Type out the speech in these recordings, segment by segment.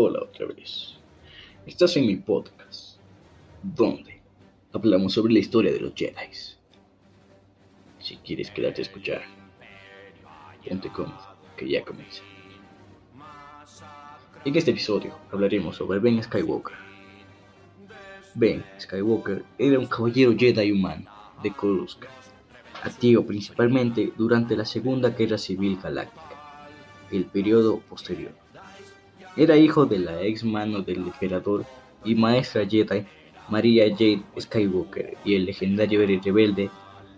Hola otra vez. Estás en mi podcast, donde hablamos sobre la historia de los Jedi. Si quieres quedarte a escuchar, ponte cómodo, que ya comienza. En este episodio hablaremos sobre Ben Skywalker. Ben Skywalker era un caballero Jedi humano de Coruscant, activo principalmente durante la Segunda Guerra Civil Galáctica, el periodo posterior. Era hijo de la ex mano del emperador y maestra Jedi María Jade Skywalker y el legendario rebelde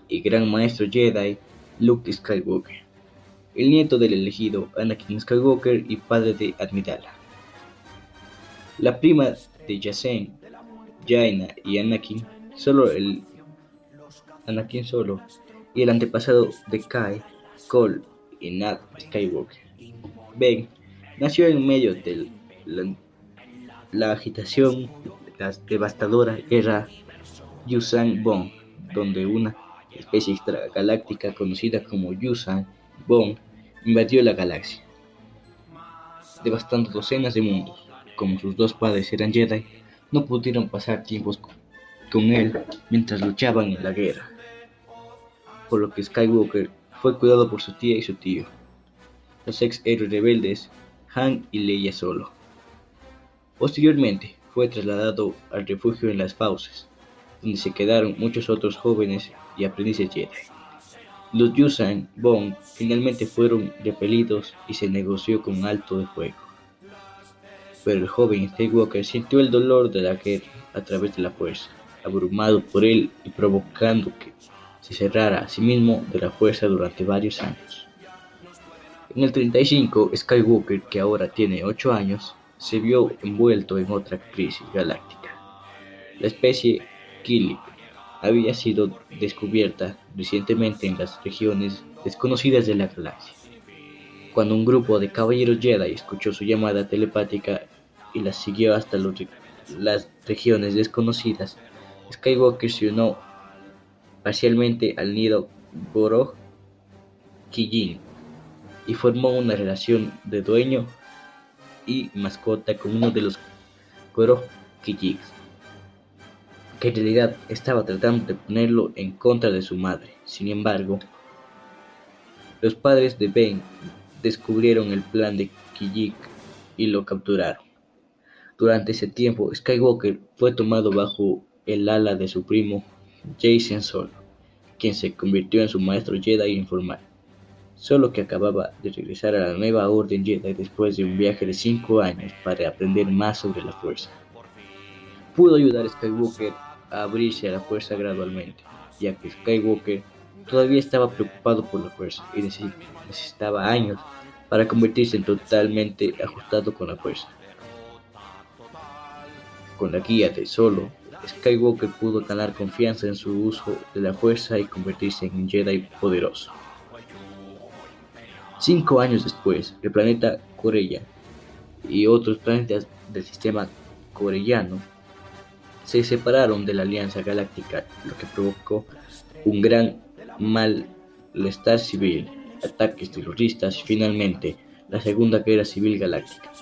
y gran maestro Jedi Luke Skywalker, el nieto del elegido Anakin Skywalker y padre de Admidala. La prima de Yasen, Jaina y Anakin, solo el Anakin solo, y el antepasado de Kai, Cole y Nat Skywalker. Ben nació en medio de la, agitación la devastadora guerra Yusan Bong, donde una especie extragaláctica conocida como Yusan Bong invadió la galaxia, devastando docenas de mundos. Como sus dos padres eran Jedi, no pudieron pasar tiempos con él mientras luchaban en la guerra, por lo que Skywalker fue cuidado por su tía y su tío. Los ex héroes rebeldes han y Leia solo. Posteriormente fue trasladado al refugio en las Fauces, donde se quedaron muchos otros jóvenes y aprendices Jedi. Los Yusan Bong finalmente fueron repelidos y se negoció con alto de fuego. Pero el joven Skywalker sintió el dolor de la guerra a través de la fuerza, abrumado por él y provocando que se cerrara a sí mismo de la fuerza durante varios años. En el 35, Skywalker, que ahora tiene 8 años, se vio envuelto en otra crisis galáctica. La especie Kilip había sido descubierta recientemente en las regiones desconocidas de la galaxia. Cuando un grupo de caballeros Jedi escuchó su llamada telepática y la siguió hasta las regiones desconocidas, Skywalker se unió parcialmente al nido Borog Kijin y formó una relación de dueño y mascota con uno de los Kijix, que en realidad estaba tratando de ponerlo en contra de su madre. Sin embargo, los padres de Ben descubrieron el plan de Kijik y lo capturaron. Durante ese tiempo, Skywalker fue tomado bajo el ala de su primo Jason Solo, quien se convirtió en su maestro Jedi informal solo que acababa de regresar a la nueva Orden Jedi después de un viaje de cinco años para aprender más sobre la fuerza. Pudo ayudar a Skywalker a abrirse a la fuerza gradualmente, ya que Skywalker todavía estaba preocupado por la fuerza y necesitaba años para convertirse en totalmente ajustado con la fuerza. Con la guía de Solo, Skywalker pudo ganar confianza en su uso de la fuerza y convertirse en un Jedi poderoso. Cinco años después, el planeta Corella y otros planetas del sistema corellano se separaron de la Alianza Galáctica, lo que provocó un gran malestar civil, ataques terroristas y finalmente la Segunda Guerra Civil Galáctica.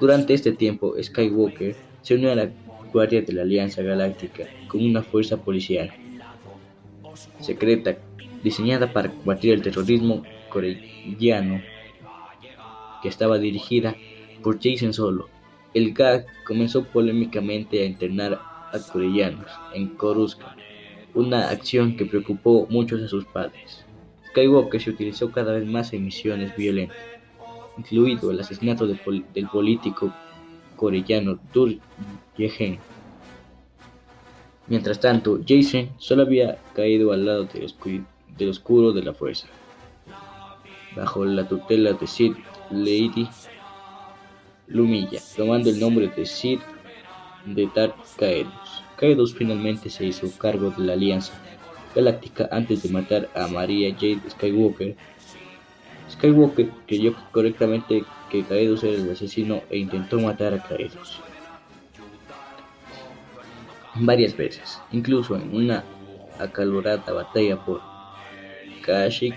Durante este tiempo, Skywalker se unió a la Guardia de la Alianza Galáctica con una fuerza policial secreta diseñada para combatir el terrorismo que estaba dirigida por Jason Solo. El gag comenzó polémicamente a internar a corellanos en Coruscant, una acción que preocupó mucho a sus padres. Skywalker se utilizó cada vez más en misiones violentas, incluido el asesinato del político corellano Dur Yehen. Mientras tanto, Jason solo había caído al lado del oscuro de la fuerza bajo la tutela de Sid Lady Lumilla, tomando el nombre de Sid de Dark Kaedos. Kaedos finalmente se hizo cargo de la Alianza Galáctica antes de matar a Maria Jade Skywalker. Skywalker creyó correctamente que Kaedos era el asesino e intentó matar a Kaedos varias veces, incluso en una acalorada batalla por Kashyyyk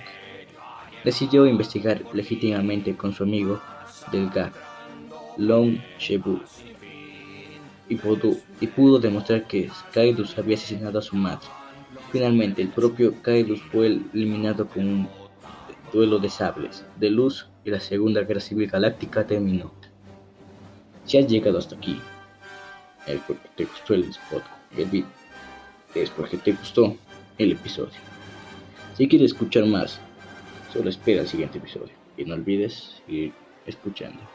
decidió investigar legítimamente con su amigo Delgar Long Shebu y pudo, demostrar que Kaidus había asesinado a su madre. Finalmente, el propio Kaidus fue eliminado con un duelo de sables de luz y la Segunda Guerra Civil Galáctica terminó. Si has llegado hasta aquí, es porque te gustó el spot, el es porque te gustó el episodio. Si quieres escuchar más, solo espera el siguiente episodio y no olvides ir escuchando.